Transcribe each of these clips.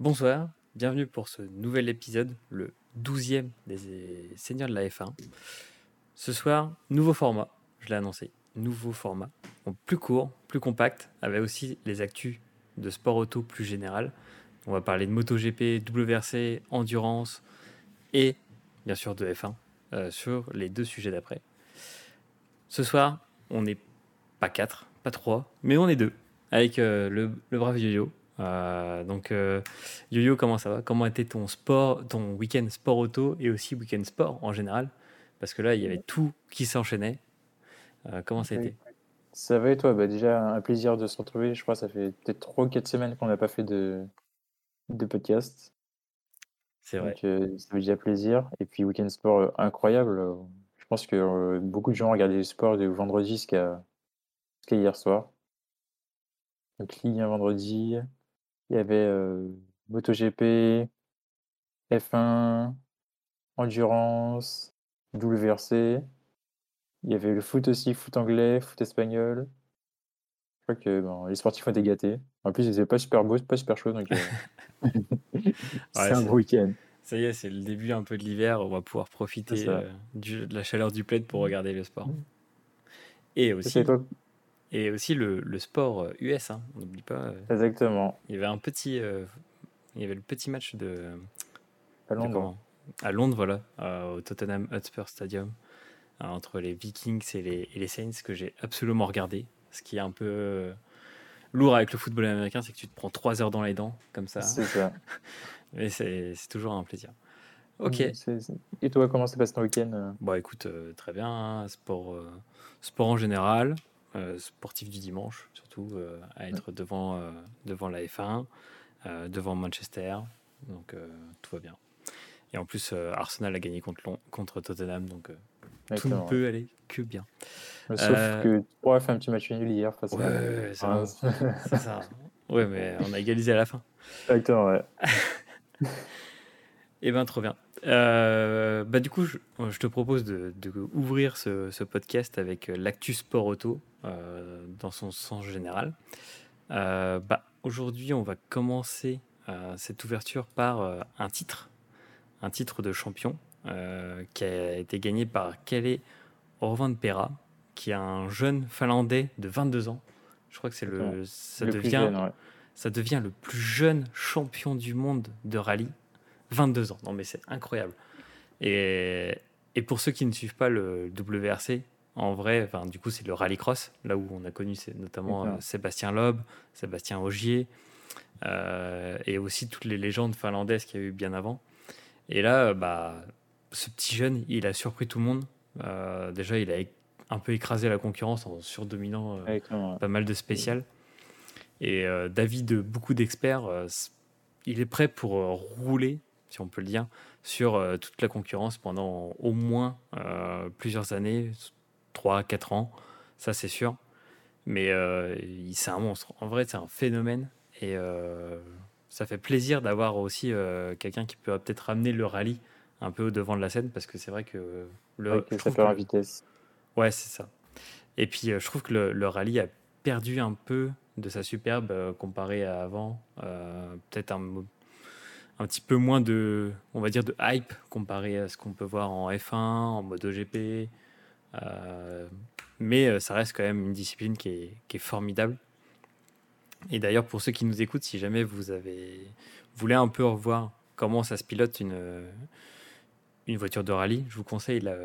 Bonsoir, bienvenue pour ce nouvel épisode, le 12e des Seigneurs de la F1. Ce soir, nouveau format, je l'ai annoncé, nouveau format, plus court, plus compact, avec aussi les actus de sport auto plus général. On va parler de MotoGP, WRC, endurance et bien sûr de F1 euh, sur les deux sujets d'après. Ce soir, on n'est pas quatre, pas trois, mais on est deux, avec euh, le, le brave Yo-Yo. Euh, donc, euh, Yo-Yo, comment ça va? Comment était ton sport, ton week-end sport auto et aussi week-end sport en général? Parce que là, il y avait tout qui s'enchaînait. Euh, comment ça a été? Ça va et toi? Bah Déjà, un plaisir de se retrouver. Je crois que ça fait peut-être 3 ou 4 semaines qu'on n'a pas fait de, de podcast. C'est vrai. Donc, euh, ça fait déjà plaisir. Et puis, week-end sport incroyable. Je pense que beaucoup de gens ont regardé le sport de vendredi jusqu'à jusqu'à hier soir. Donc, Ligue 1 vendredi, il y avait MotoGP, F1, Endurance, WRC. Il y avait le foot aussi, foot anglais, foot espagnol. Je crois que bon, les sportifs ont été gâtés. En plus, ils étaient pas super beaux, pas super chaud, donc euh, c'est un beau week-end. Ça y est, c'est le début un peu de l'hiver. On va pouvoir profiter euh, du- de la chaleur du plaid pour regarder le sport. Et aussi, toi et aussi le, le sport euh, US. hein. On n'oublie pas. euh, Exactement. il y avait un petit, euh, il y avait le petit match de, À de Londres. comment? À Londres, voilà, euh, au Tottenham Hotspur Stadium, euh, entre les Vikings et les, et les Saints, que j'ai absolument regardé. Ce qui est un peu euh, lourd avec le football américain, c'est que tu te prends trois heures dans les dents, comme ça. C'est ça. Mais c'est toujours un plaisir. Ok. Et toi, comment s'est passé ton week-end? Euh Bon, écoute, euh, très bien. hein, Sport, euh, sport en général, euh, sportif du dimanche, surtout euh, à être devant, euh, devant la F1, euh, devant Manchester. Donc tout va bien. Et en plus, Arsenal a gagné contre, Lon- contre Tottenham, donc tout ne peut aller que bien. Sauf que a fait un petit match nul hier face Ouais, à. c'est Ah, c'est ça. Ouais, mais on a égalisé à la fin. Exactement, ouais. Eh ben, trop bien. Euh, bah, du coup, je, je te propose de, de ouvrir ce, ce podcast avec euh, l'actu sport auto euh, dans son sens général. Euh, bah, Aujourd'hui, on va commencer cette ouverture par un titre, un titre de champion qui a été gagné par Kele Orvanpera, qui est un jeune Finlandais de 22 ans. Je crois que c'est le, ça Le devient jeune, ouais. ça devient le plus jeune champion du monde de rallye. 22 ans. Non, mais c'est incroyable. Et, et pour ceux qui ne suivent pas le WRC, en vrai, enfin, du coup, c'est le rallycross, là où on a connu notamment euh, Sébastien Loeb, Sébastien Ogier, euh, et aussi toutes les légendes finlandaises qu'il y a eu bien avant. Et là, euh, bah, ce petit jeune, il a surpris tout le monde. Euh, déjà, il a un peu écrasé la concurrence en surdominant ouais. pas mal de spécial. Et d'avis de beaucoup d'experts, il est prêt pour rouler, si on peut le dire, sur euh, toute la concurrence pendant au moins euh, plusieurs années, 3 4 ans, ça c'est sûr. Mais euh, c'est un monstre. En vrai, c'est un phénomène. Et ça fait plaisir d'avoir aussi quelqu'un qui peut peut-être ramener le rallye un peu au devant de la scène, parce que c'est vrai que le, Avec je trouve que- vitesse. Ouais, c'est ça. Et puis, je trouve que le, le rallye a perdu un peu de sa superbe comparé à avant. Peut-être un, un petit peu moins de, on va dire, de hype comparé à ce qu'on peut voir en F1, en MotoGP. Euh, mais euh, ça reste quand même une discipline qui est, qui est formidable. Et d'ailleurs, pour ceux qui nous écoutent, si jamais vous avez vous voulez un peu revoir comment ça se pilote une, une voiture de rallye, je vous conseille la,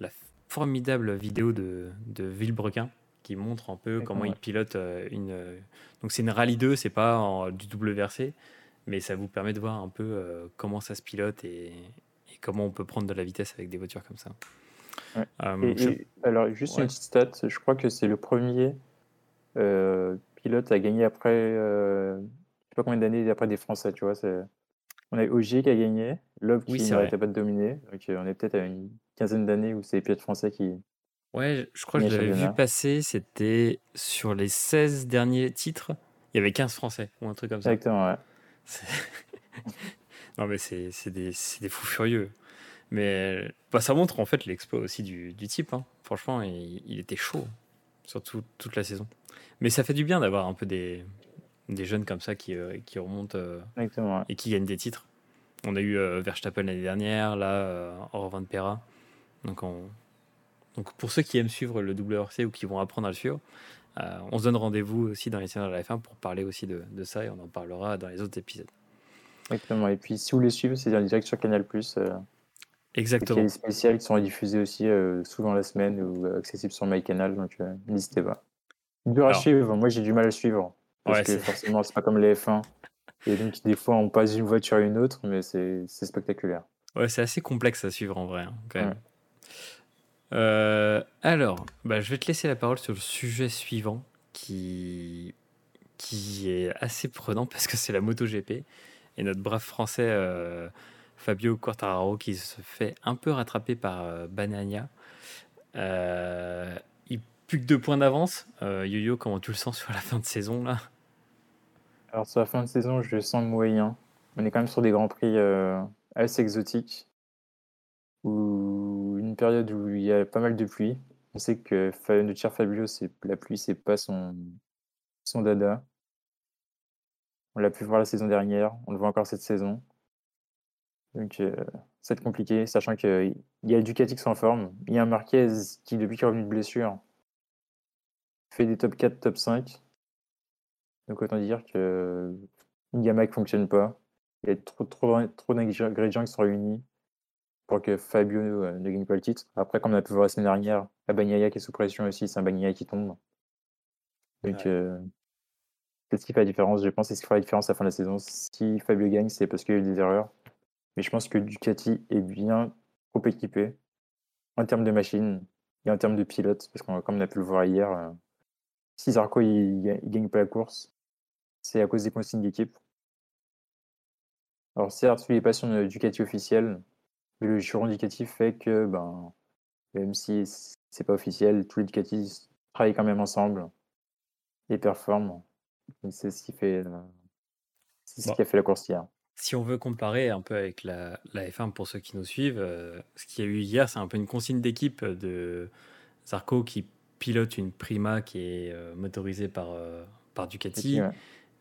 la formidable vidéo de, de Villebrequin qui montre un peu comment il pilote euh, une. Donc c'est une rallye 2, c'est pas en- du WRC, mais ça vous permet de voir un peu euh, comment ça se pilote et, et comment on peut prendre de la vitesse avec des voitures comme ça. Ouais. Euh, Et, je- et- alors, juste Ouais. une petite stat, je crois que c'est le premier euh, pilote à gagner après, je sais pas combien d'années après des Français, tu vois. On a Ogier qui a gagné, Oui, qui n'arrêtait pas de dominer. Donc, on est peut-être à une quinzaine d'années où c'est les pilotes français qui. Ouais, je crois que je l'avais vu passer, c'était sur les 16 derniers titres, il y avait 15 Français ou un truc comme ça. Exactement, ouais. Non, mais c'est des, des fous furieux. Mais bah, ça montre en fait l'exploit aussi du, du type. hein. Franchement, il, il était chaud, surtout toute la saison. Mais ça fait du bien d'avoir un peu des, des jeunes comme ça qui, qui remontent Exactement. et qui gagnent des titres. On a eu Verstappen l'année dernière, là, Orvan Pera. Donc, on... Donc pour ceux qui aiment suivre le WRC ou qui vont apprendre à le suivre, on se donne rendez-vous aussi dans les séries de la F1 pour parler aussi de, de, ça et on en parlera dans les autres épisodes. Exactement. Et puis si vous les suivez, c'est direct sur Canal+. Exactement. Il y a des spéciales qui sont diffusées aussi euh, souvent la semaine ou euh, accessibles sur MyCanal, donc euh, n'hésitez pas. Dur à suivre, moi j'ai du mal à suivre. Parce que forcément, c'est pas comme les F1. Et donc, des fois, on passe d'une voiture à une autre, mais c'est spectaculaire. Ouais, c'est assez complexe à suivre en vrai, hein, quand même. Alors, bah, je vais te laisser la parole sur le sujet suivant qui, qui est assez prenant parce que c'est la MotoGP. Et notre brave français Fabio Quartararo qui se fait un peu rattraper par euh, Banania. Euh, il plus que deux points d'avance. Euh, Yo-Yo, comment tu le sens sur la fin de saison là? Alors sur la fin de saison, je le sens moyen. On est quand même sur des grands prix assez exotiques. Période où il y a pas mal de pluie. On sait que notre cher Fabio, la pluie, c'est pas son, son dada. On l'a pu voir la saison dernière, on le voit encore cette saison. Donc, euh, ça va être compliqué, sachant qu'il y a Ducati qui sont en forme. Il y a un Marquez qui, depuis qu'il est revenu de blessure, fait des top 4, top 5. Donc, autant dire que Yamaha ne fonctionne pas. Il y a trop, trop, trop d'ingrédients qui sont réunis pour que Fabio euh, ne gagne pas le titre. Après, comme on a pu voir la semaine dernière, la Bagnaia qui est sous pression aussi, c'est un Bagnaia qui tombe. Donc, euh, c'est ce qui fait la différence, je pense, c'est ce qui fera la différence à la fin de la saison. Si Fabio gagne, c'est parce qu'il y a eu des erreurs. Mais je pense que Ducati est bien trop équipé en termes de machines et en termes de pilotes, parce que comme on a pu le voir hier, euh, si Zarco il, gagne pas la course, c'est à cause des consignes d'équipe. Alors certes, il n'est pas sur une Ducati officielle, le juron Ducati fait que, ben, même si c'est pas officiel, tous les Ducati travaillent quand même ensemble et performent. C'est ce qui fait, euh, c'est ce qui a fait la course hier. Si on veut comparer un peu avec la, la F1 pour ceux qui nous suivent, euh, ce qu'il y a eu hier, c'est un peu une consigne d'équipe de Zarco qui pilote une Prima qui est euh, motorisée par, euh, par Ducati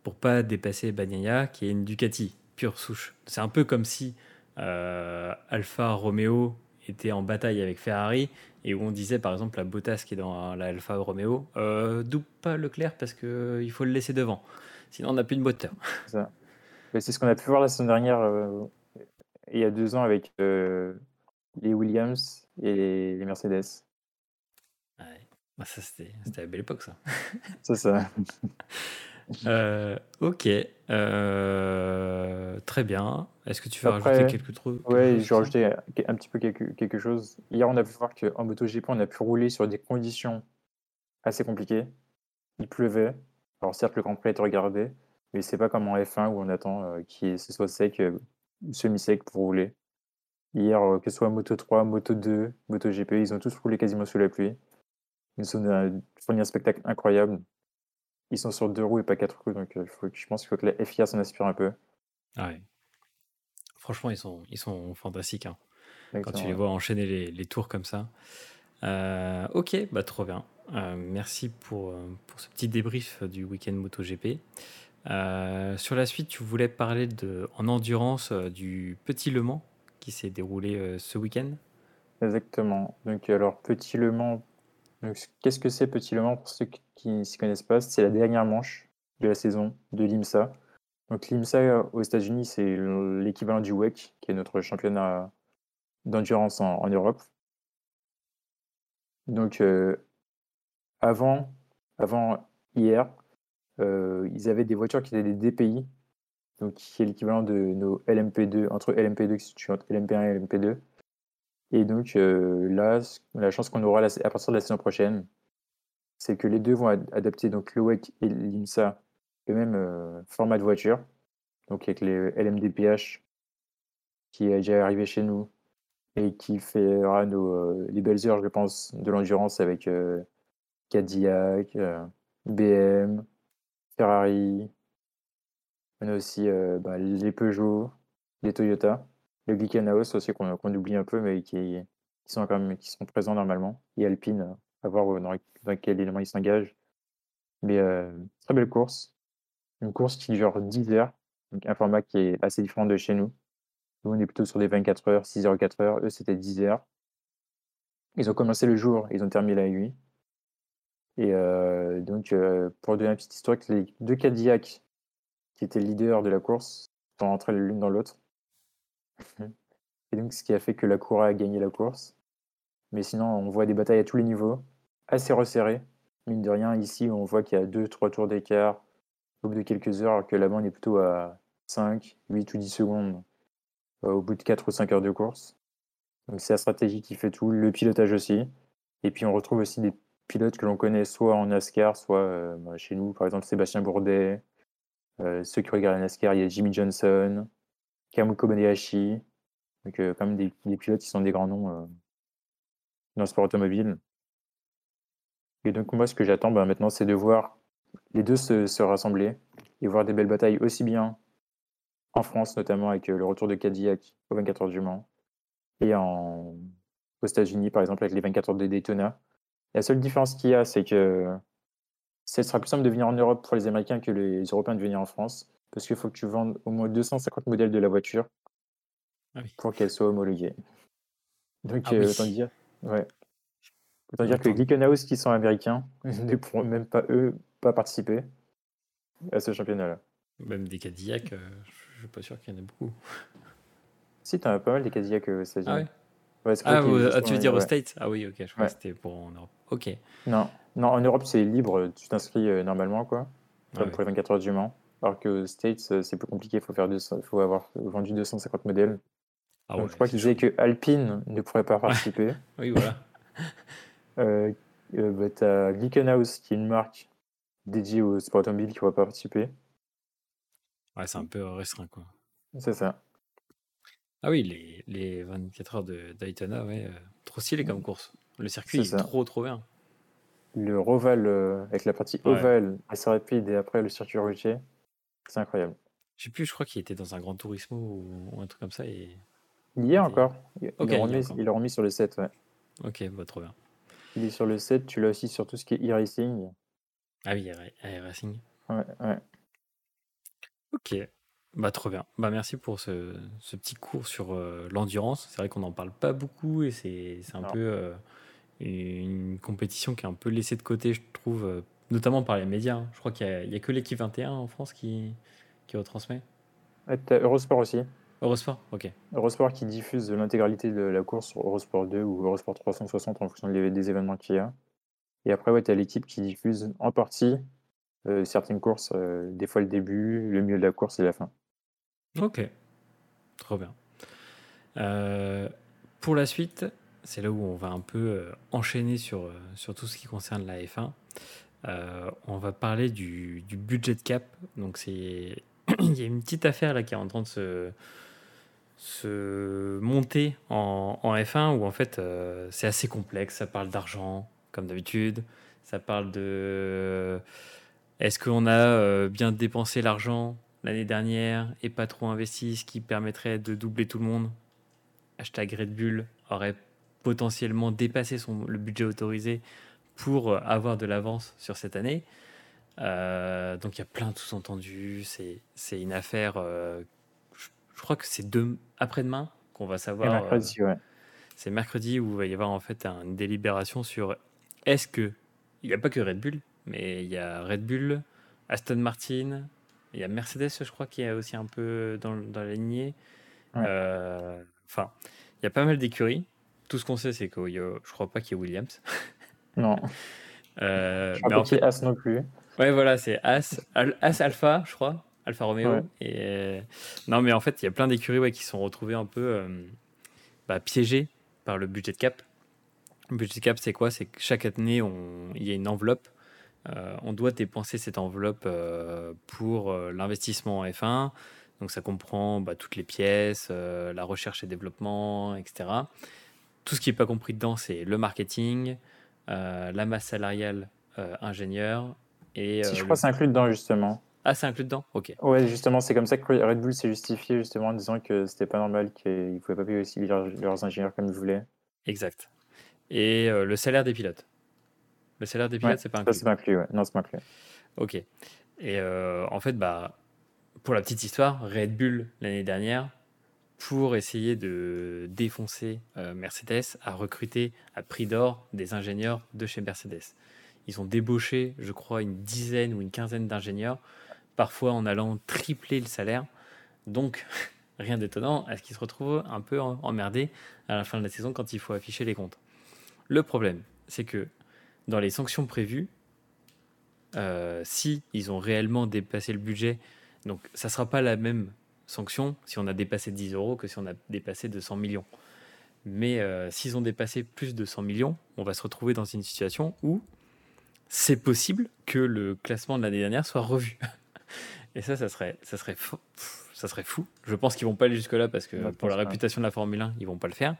pour pas dépasser Bagnaia qui est une Ducati pure souche. C'est un peu comme si Alfa Romeo était en bataille avec Ferrari et où on disait par exemple la Bottas qui est dans la Alfa Romeo, double pas Leclerc parce qu'il faut le laisser devant, sinon on n'a plus de moteur. C'est ce qu'on a pu voir la semaine dernière, euh, il y a deux ans, avec euh, les Williams et les Mercedes. Ouais. Bah, ça, c'était la belle époque, ça. C'est ça. Euh, ok. très bien. Est-ce que tu veux rajouter quelques trucs Oui, je vais rajouter un petit peu quelque, quelque chose. Hier, on a pu voir qu'en MotoGP, on a pu rouler sur des conditions assez compliquées. Il pleuvait. Alors certes, le Grand Prix été regardé, mais c'est pas comme en F1 où on attend euh, que ce soit sec euh, ou semi-sec pour rouler. Hier, euh, que ce soit Moto 3, Moto 2, Moto GP, ils ont tous roulé quasiment sous la pluie. Ils ont fourni un spectacle incroyable. Ils sont sur deux roues et pas quatre roues, donc faut, je pense qu'il faut que la FIA s'en inspire un peu. Ah ouais. Franchement, ils sont, ils sont fantastiques. Hein. Quand tu les vois enchaîner les, les tours comme ça. ok, bah trop bien. merci pour, pour ce petit débrief du week-end MotoGP. Euh, sur la suite, tu voulais parler de, en endurance euh, du Petit Le Mans qui s'est déroulé euh, ce week-end? Exactement. Donc, alors, Petit Le Mans, qu'est-ce que c'est Petit Le Mans? Pour ceux qui ne s'y connaissent pas C'est la dernière manche de la saison de l'IMSA. Donc, l'IMSA aux États-Unis, c'est l'équivalent du WEC, qui est notre championnat d'endurance en, Europe. Donc, avant, avant hier, euh, ils avaient des voitures qui étaient des DPI, donc qui est l'équivalent de nos LMP2, entre LMP2 qui se situe entre LMP1 et LMP2. Et donc euh, là, la chance qu'on aura à partir de la saison prochaine, c'est que les deux vont adapter donc le WEC et l'IMSA le même euh, format de voiture, donc avec les LMDPH qui est déjà arrivé chez nous et qui fera nos, les belles heures, je pense, de l'endurance avec Cadillac, BM, Ferrari, on a aussi euh, bah, les Peugeot, les Toyota, le Glickenhaus aussi qu'on oublie un peu, mais qui, sont quand même qui sont présents normalement, et Alpine, à voir dans, quel élément ils s'engagent. Mais euh, très belle course. une course qui dure 10 heures, donc un format qui est assez différent de chez nous. Nous, on est plutôt sur des 24 heures, 6 heures, 4 heures. Eux, c'était 10 heures. Ils ont commencé le jour, ils ont terminé la nuit. Et euh, donc, euh, pour donner un petit historique, les deux Cadillacs qui étaient leaders de la course sont rentrés l'une dans l'autre. Et donc, ce qui a fait que la Cura a gagné la course. Mais sinon, on voit des batailles à tous les niveaux, assez resserrées. Mine de rien, ici, on voit qu'il y a 2-3 tours d'écart au bout de quelques heures, alors que là-bas, on est plutôt à 5, 8 ou 10 secondes euh, au bout de 4 ou 5 heures de course. Donc, c'est la stratégie qui fait tout, le pilotage aussi. Et puis, on retrouve aussi des pilotes que l'on connaît soit en NASCAR, soit euh, bah, chez nous, par exemple Sébastien Bourdet. Euh, ceux qui regardent la NASCAR, il y a Jimmy Johnson, Kamuko Banehashi. Donc, quand même des, pilotes qui sont des grands noms dans le sport automobile. Et donc, moi, ce que j'attends ben, maintenant, c'est de voir les deux se, se, rassembler et voir des belles batailles aussi bien en France, notamment avec le retour de Cadillac aux 24 heures du Mans, et en, aux États-Unis, par exemple, avec les 24 heures de Daytona. La seule différence qu'il y a, c'est que ce sera plus simple de venir en Europe pour les Américains que les Européens de venir en France, parce qu'il faut que tu vendes au moins 250 modèles de la voiture ah oui. pour qu'elle soit homologuée. Donc, ah euh, oui. autant dire, ouais. Autant dire que les Glickenhaus qui sont américains ne pourront même pas, eux, pas participer à ce championnat-là. Même des Cadillacs, euh, je suis pas sûr qu'il y en ait beaucoup. Si, tu as pas mal des Cadillacs aux États-Unis. Ah ouais Ouais, ah, ah tu veux dire aux States? Ah oui, ok, je crois que c'était pour en Europe. Ok. Non, non en Europe, c'est libre, tu t'inscris euh, normalement, quoi, comme pour les 24 heures du Mans. Alors qu'aux States, euh, c'est plus compliqué, il faut, faire faut avoir vendu 250 modèles. Ah Donc, je crois qu'ils disaient que Alpine ne pourrait pas participer. oui, voilà. Euh, euh, bah, tu as Glickenhaus, qui est une marque dédiée au sport automobile qui pas participer. Ouais, c'est un peu restreint, quoi. C'est ça. Ah oui, les, les 24 heures de Daytona, ouais, euh, trop stylé comme course. Le circuit est, est trop, trop bien. Le Roval, euh, avec la partie ovale ouais. assez rapide et après le circuit routier, c'est incroyable. Je sais plus, je crois qu'il était dans un Grand Turismo ou, ou, un truc comme ça. Et... Il y a encore. Il okay, l'a remis, sur le 7, ouais. Ok, bah, trop bien. Il est sur le 7, tu l'as aussi sur tout ce qui est e-racing. Ah oui, e-racing. Ouais, ouais. Ok, bah trop bien. Bah merci pour ce, ce petit cours sur euh, l'endurance. C'est vrai qu'on n'en parle pas beaucoup et c'est un non. peu euh, une compétition qui est un peu laissée de côté, je trouve, euh, notamment par les médias. Hein. Je crois qu'il n'y a, a, que l'équipe 21 en France qui, qui retransmet. Ouais, Eurosport aussi. Eurosport, ok. Eurosport qui diffuse l'intégralité de la course sur Eurosport 2 ou Eurosport 360 en fonction des événements qu'il y a. Et après, ouais, tu as l'équipe qui diffuse en partie euh, certaines courses, euh, des fois le début, le milieu de la course et la fin. Ok, trop bien. Euh, pour la suite, c'est là où on va un peu enchaîner sur, sur tout ce qui concerne la F1. on va parler du, du budget cap. Donc, c'est il y a une petite affaire là qui est en train de se, se monter en, en F1 où en fait euh, c'est assez complexe. Ça parle d'argent, comme d'habitude. Ça parle de est-ce qu'on a euh, bien dépensé l'argent l'année dernière et pas trop investi, ce qui permettrait de doubler tout le monde? Hashtag Red Bull aurait potentiellement dépassé son, le budget autorisé pour avoir de l'avance sur cette année. Euh, donc il y a plein de sous-entendus. C'est une affaire. Euh, je, crois que c'est après-demain qu'on va savoir. mercredi, euh, ouais. C'est mercredi où il va y avoir en fait une délibération sur est-ce que il n'y a pas que Red Bull, mais il y a Red Bull, Aston Martin, il y a Mercedes, je crois, qui est aussi un peu dans, dans la lignée. Ouais. Enfin, il y a pas mal d'écuries. Tout ce qu'on sait, c'est que je crois pas qu'il y ait Williams. Non. euh, je crois mais en fait, As non plus. Ouais, voilà, c'est As, As Alpha, je crois, Alpha Romeo. Ouais. Et euh... non, mais en fait, il y a plein d'écuries ouais, qui sont retrouvées un peu euh, bah, piégées par le budget cap. Le budget cap, c'est quoi? C'est que chaque année, il y a une enveloppe. Euh, on doit dépenser cette enveloppe pour l'investissement en F1. Donc, ça comprend bah, toutes les pièces, la recherche et développement, etc. Tout ce qui n'est pas compris dedans, c'est le marketing, la masse salariale ingénieur, et, si, je crois que c'est inclus dedans, justement. Ah, c'est inclus dedans Ok. Ouais, justement, c'est comme ça que Red Bull s'est justifié, justement, en disant que c'était pas normal qu'ils ne pouvaient pas payer aussi leurs, leurs, ingénieurs comme ils voulaient. Exact. Et euh, le salaire des pilotes Le salaire des pilotes, ouais, c'est pas inclus Ça, c'est pas inclus, ouais. Non, c'est pas inclus. Ok. Et euh, en fait, bah, pour la petite histoire, Red Bull l'année dernière, pour essayer de défoncer euh, Mercedes, a recruté à prix d'or des ingénieurs de chez Mercedes. Ils ont débauché, je crois, une dizaine ou une quinzaine d'ingénieurs, parfois en allant tripler le salaire. Donc, rien d'étonnant à ce qu'ils se retrouvent un peu emmerdés à la fin de la saison quand il faut afficher les comptes. Le problème, c'est que dans les sanctions prévues, euh, si ils ont réellement dépassé le budget, donc ça ne sera pas la même sanction si on a dépassé 10 euros que si on a dépassé 200 millions. Mais euh, s'ils ont dépassé plus de 100 millions, on va se retrouver dans une situation où c'est possible que le classement de l'année dernière soit revu. Et ça, ça serait, ça serait, fou, ça serait fou. Je pense qu'ils vont pas aller jusque là parce que pour la réputation de la Formule 1, ils vont pas le faire.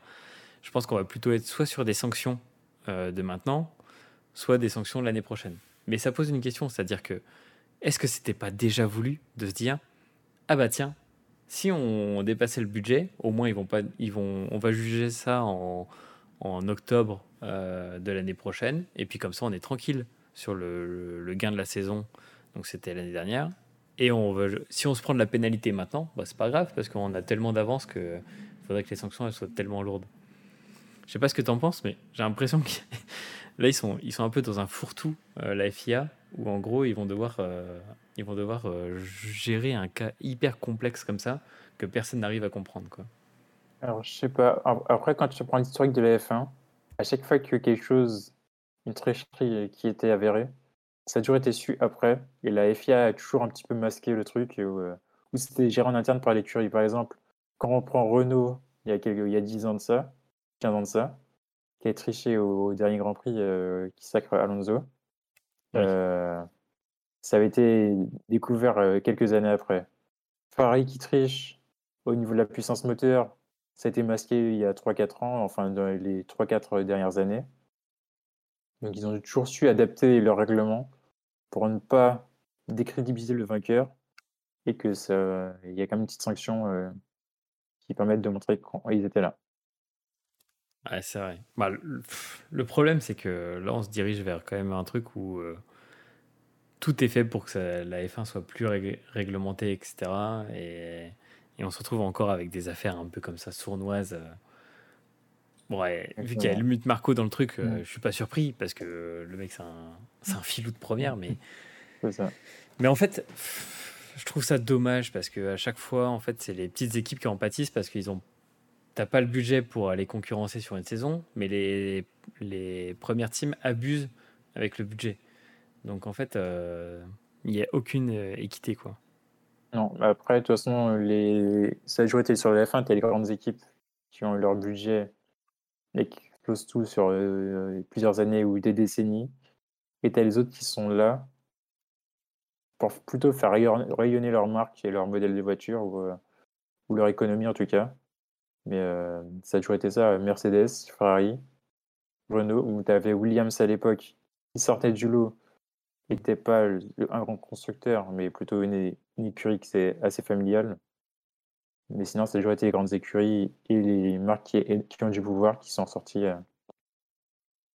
Je pense qu'on va plutôt être soit sur des sanctions euh, de maintenant, soit des sanctions de l'année prochaine. Mais ça pose une question, c'est-à-dire que est-ce que c'était pas déjà voulu de se dire ah bah tiens, si on dépassait le budget, au moins ils vont pas, ils vont, on va juger ça en, en octobre euh, de l'année prochaine, et puis comme ça on est tranquille sur le, gain de la saison. Donc c'était l'année dernière. Et on va, si on se prend de la pénalité maintenant, bah, c'est pas grave parce qu'on a tellement d'avance que faudrait que les sanctions soient tellement lourdes. Je sais pas ce que tu en penses, mais j'ai l'impression que là ils sont, ils sont un peu dans un fourre-tout, euh, la FIA, où en gros ils vont devoir, euh, ils vont devoir euh, gérer un cas hyper complexe comme ça que personne n'arrive à comprendre. Quoi. Alors je sais pas. Après, quand tu prends l'historique de la F1, à chaque fois que quelque chose une tricherie qui était avérée. Ça a toujours été su après, et la FIA a toujours un petit peu masqué le truc, où, euh, c'était géré en interne par l'écurie. Par exemple, quand on prend Renault, il y a, quelques, il y a 10 ans de ça, 15 ans de ça, qui a triché au, dernier Grand Prix euh, qui sacre Alonso, euh, ça avait été découvert quelques années après. Ferrari qui triche au niveau de la puissance moteur, ça a été masqué il y a 3-4 ans, enfin dans les 3-4 dernières années. Donc ils ont toujours su adapter leur règlement pour ne pas décrédibiliser le vainqueur et que ça, il y a quand même une petite sanction euh, qui permet de montrer qu'ils étaient là. Ouais, c'est vrai. Bah, le, problème, c'est que là, on se dirige vers quand même un truc où euh, tout est fait pour que la F1 soit plus réglementée, etc. Et, on se retrouve encore avec des affaires un peu comme ça, sournoises. Euh, Ouais, vu qu'il y a Helmut Marco dans le truc, euh, je suis pas surpris parce que le mec, c'est un, un filou de première. Mais... Ça. mais en fait, je trouve ça dommage parce que à chaque fois, en fait, c'est les petites équipes qui en pâtissent parce qu'ils ont. T'as pas le budget pour aller concurrencer sur une saison, mais les, les premières teams abusent avec le budget. Donc en fait, euh, il n'y a aucune euh, équité. quoi. Non, après, de toute façon, les... ça a sur la F1, tu as les grandes équipes qui ont leur budget et qui explosent tout sur euh, plusieurs années ou des décennies. Et tu les autres qui sont là pour plutôt faire rayonner leur marque et leur modèle de voiture ou, euh, leur économie en tout cas. Mais euh, ça a toujours été ça, Mercedes, Ferrari, Renault, où tu avais Williams à l'époque qui sortait du lot, n'était pas un grand constructeur, mais plutôt une, une écurie qui c'est assez familiale. Mais sinon, ça a toujours été les grandes écuries et les marques qui, ont du pouvoir qui sont sorties euh,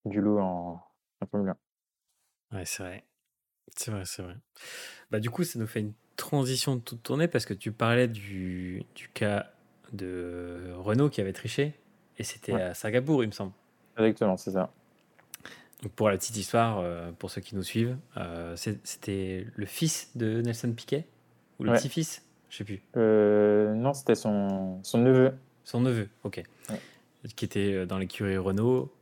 du lot en, en Formule 1. Ouais, c'est vrai. C'est vrai, c'est vrai. Bah, du coup, ça nous fait une transition de toute tournée parce que tu parlais du, du cas de Renault qui avait triché et c'était à Singapour, il me semble. Exactement, c'est ça. Donc pour la petite histoire, euh, pour ceux qui nous suivent, euh, c'était le fils de Nelson Piquet ou le petit-fils? Je sais plus. Euh, non, c'était son, son neveu. Son neveu, ok. Qui était euh, dans l'écurie Renault.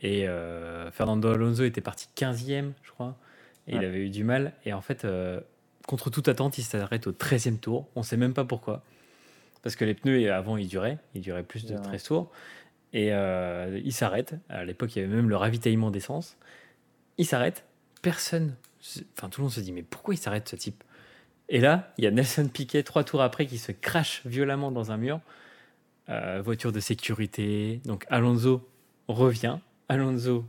Et euh, Fernando Alonso était parti 15e, je crois. Et il avait eu du mal. Et en fait, contre toute attente, il s'arrête au 13e tour. On ne sait même pas pourquoi. Parce que les pneus, avant, ils duraient. Ils duraient plus de 13 tours. Et il s'arrête. À l'époque, il y avait même le ravitaillement d'essence. Il s'arrête. Personne. Enfin, tout le monde se dit, mais pourquoi il s'arrête ce type? Et là, il y a Nelson Piquet, trois tours après, qui se crache violemment dans un mur. Euh, voiture de sécurité. Donc Alonso revient. Alonso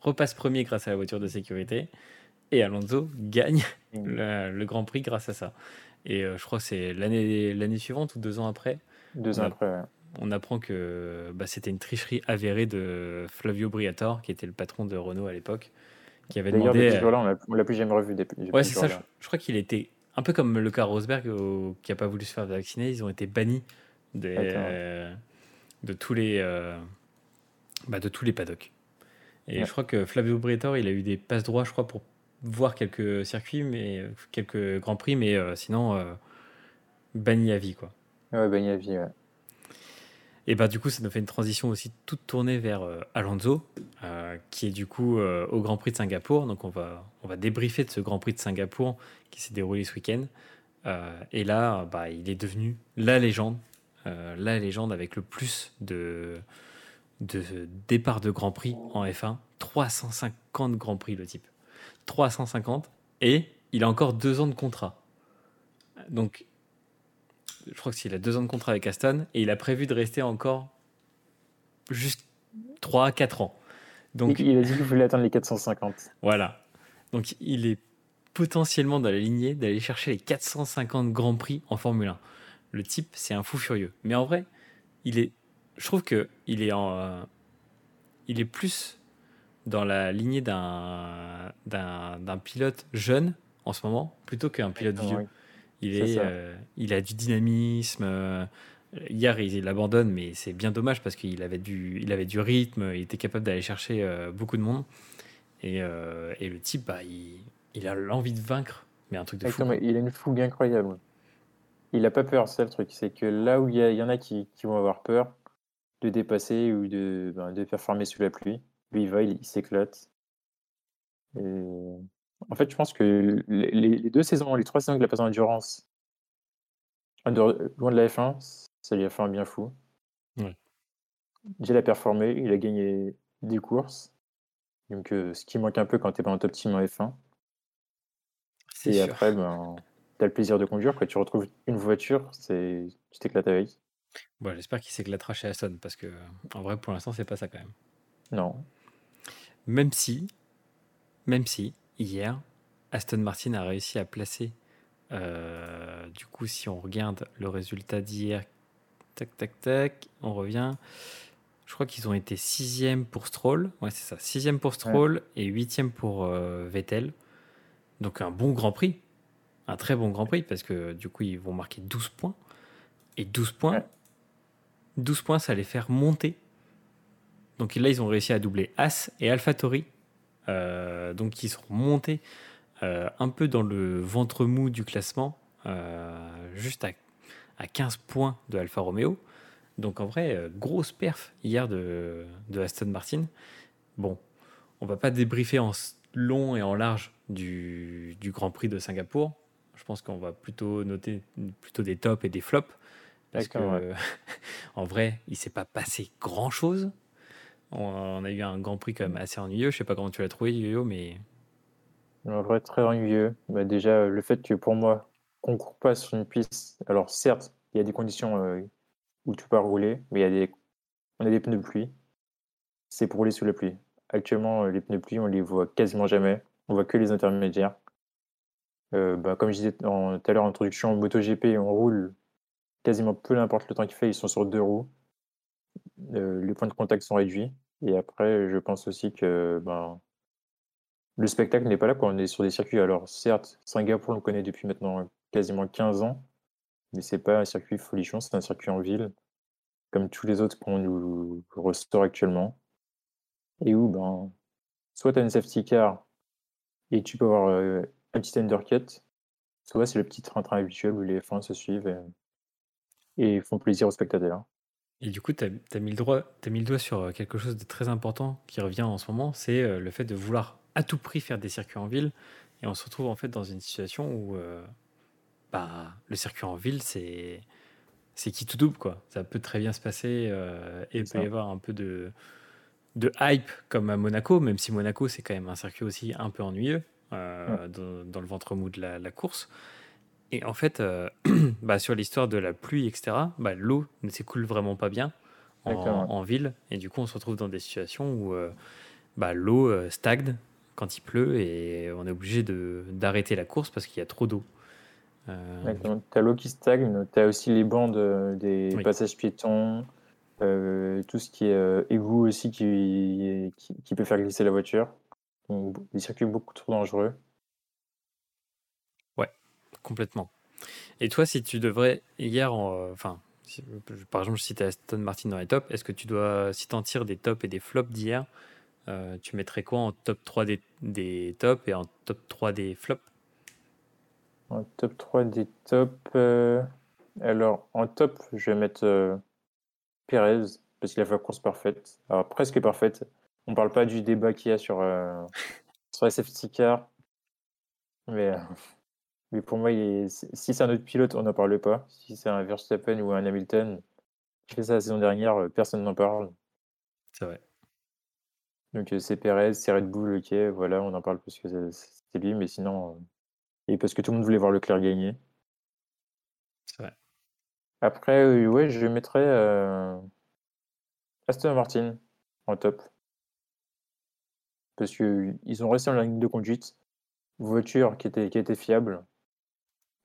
repasse premier grâce à la voiture de sécurité. Et Alonso gagne mmh. le, Grand Prix grâce à ça. Et euh, je crois que c'est l'année, suivante ou deux ans après. Deux ans après, On apprend que bah, c'était une tricherie avérée de Flavio Briatore, qui était le patron de Renault à l'époque, qui avait D'ailleurs, demandé. depuis ce euh, jour-là, on l'a- plus jamais revu depuis, depuis Ouais, ce c'est ça. Je crois qu'il était un peu comme le cas Rosberg au- qui a pas voulu se faire vacciner. Ils ont été bannis des, euh, de tous les euh, bah, de tous les paddocks. Et Ouais. je crois que Flavio Briatore, il a eu des passes droits, je crois, pour voir quelques circuits, mais quelques grands prix, mais euh, sinon banni à vie, quoi. Ouais, Ben Yavi, ouais. Et bah du coup, ça nous fait une transition aussi toute tournée vers euh, Alonso, euh, qui est du coup euh, au Grand Prix de Singapour. Donc on va, on va débriefer de ce Grand Prix de Singapour qui s'est déroulé ce week-end. Et là, bah, il est devenu la légende, la légende avec le plus de, de départs de Grand Prix en F1. 350 Grand Prix le type. 350. Et il a encore deux ans de contrat. Donc je crois qu'il a deux ans de contrat avec Aston et il a prévu de rester encore juste 3 4 ans. Donc il a dit qu'il voulait atteindre les 450. voilà. Donc il est potentiellement dans la lignée d'aller chercher les 450 grands prix en Formule 1. Le type, c'est un fou furieux. Mais en vrai, il est je trouve que il est en euh, il est plus dans la lignée d'un pilote jeune en ce moment plutôt qu'un pilote vieux. Il, est, euh, il a du dynamisme. euh, hier, il, l'abandonne, mais c'est bien dommage parce qu'il avait, du, il avait du rythme, il était capable d'aller chercher euh, beaucoup de monde. Et, et le type, bah, il, il a l'envie de vaincre, mais un truc de fou. Il a une fougue incroyable. Il a pas peur, c'est le truc. C'est que là où il y, en a qui, qui vont avoir peur de dépasser ou de, ben, de performer sous la pluie, lui, il va, il, il s'éclate. Et en fait, je pense que les, deux saisons, les trois saisons qu'il a passées en endurance, loin de la F1, ça lui a fait un bien fou. Ouais. Déjà, il a performé, il a gagné des courses. Donc, euh, ce qui manque un peu quand tu es pas en top team en F1. C'est Et sûr. après, ben, tu as le plaisir de conduire. Quand tu retrouves une voiture, c'est tu t'éclates avec. Bon, J'espère qu'il s'éclatera chez Aston parce que, en vrai, pour l'instant, c'est pas ça quand même. Non. Même si, même si, hier, Aston Martin a réussi à placer, euh, du coup, si on regarde le résultat d'hier, tac, tac, tac, on revient. Je crois qu'ils ont été sixième pour Stroll. Ouais, c'est ça. Sixième pour Stroll et huitième pour euh, Vettel. Donc un bon Grand Prix. Un très bon Grand Prix parce que du coup, ils vont marquer 12 points. Et 12 points, Ouais. 12 points, ça les faire monter. Donc là, ils ont réussi à doubler As et AlphaTauri. Euh, donc ils sont montés euh, un peu dans le ventre mou du classement, euh, juste à, à 15 points de Alfa Romeo. Donc en vrai, grosse perf hier de, de Aston Martin. Bon, on va pas débriefer en long et en large du, du Grand Prix de Singapour. Je pense qu'on va plutôt noter plutôt des tops et des flops. Parce que, en vrai, il s'est pas passé grand chose. On, a eu un Grand Prix quand même assez ennuyeux. Je sais pas comment tu l'as trouvé, Yo-Yo, mais En vrai, très ennuyeux. Bah, déjà, le fait que pour moi, qu'on court pas sur une piste. Alors, certes, il y a des conditions euh, où tu peux rouler, mais il y a des... on a des pneus de pluie. C'est pour rouler sous la pluie. Actuellement, euh, les pneus de pluie, on les voit quasiment jamais. On voit que les intermédiaires. Euh, bah, comme je disais tout à l'heure en introduction, MotoGP, on roule quasiment peu importe le temps qu'il fait, ils sont sur deux roues. Les points de contact sont réduits. Et après, je pense aussi que ben, le spectacle n'est pas là quand on est sur des circuits. Alors, certes, Singapour, on le connaît depuis maintenant quasiment 15 ans, mais c'est pas un circuit folichon, c'est un circuit en ville, comme tous les autres qu'on nous restaure actuellement. Et où, ben, soit tu as une safety car et tu peux avoir euh, un petit undercut, soit c'est le petit train-train habituel où les F1 se suivent et, et font plaisir aux spectateurs. Et du coup, tu as, mis le droit- t'as mis le doigt sur euh, quelque chose de très important qui revient en ce moment, c'est euh, le fait de vouloir à tout prix faire des circuits en ville. Et on se retrouve en fait dans une situation où euh, bah, le circuit en ville, c'est c'est qui tout double. Quoi. Ça peut très bien se passer euh, et peut y avoir un peu de, de hype comme à Monaco, même si Monaco, c'est quand même un circuit aussi un peu ennuyeux euh, dans, dans le ventre mou de la, la course. Et en fait, euh, bah, sur l'histoire de la pluie, etc., bah, l'eau ne s'écoule vraiment pas bien en, ville. Et du coup, on se retrouve dans des situations où euh, bah, l'eau euh, stagne quand il pleut et on est obligé d'arrêter la course parce qu'il y a trop d'eau. Euh, Tu as l'eau qui stagne, tu as aussi les bandes des Oui. passages piétons, tout ce qui est égout aussi qui, qui, qui peut faire glisser la voiture. des circuits beaucoup trop dangereux. Complètement. Et toi, si tu devrais, hier, enfin, par exemple, si tu as Aston Martin dans les tops, est-ce que tu dois, si tu en tires des tops et des flops d'hier, euh, tu mettrais quoi en top 3 des, des, tops et en top 3 des flops? En top 3 des tops, euh, alors en top, je vais mettre euh, Perez parce qu'il a fait la course parfaite. Alors presque parfaite. On parle pas du débat qu'il y a sur, sur les safety car, mais mais pour moi, si c'est un autre pilote, on n'en parle pas. Si c'est un Verstappen ou un Hamilton qui fait ça la saison dernière, euh, personne n'en parle. C'est vrai. Donc euh, c'est Perez, c'est Red Bull, ok, voilà, on en parle parce que c'est lui, mais sinon, euh, et parce que tout le monde voulait voir Leclerc gagner. C'est vrai. Après, ouais, je mettrais Aston Martin en top. Parce qu'ils ont resté en ligne de conduite. Voiture qui était, qui était fiable.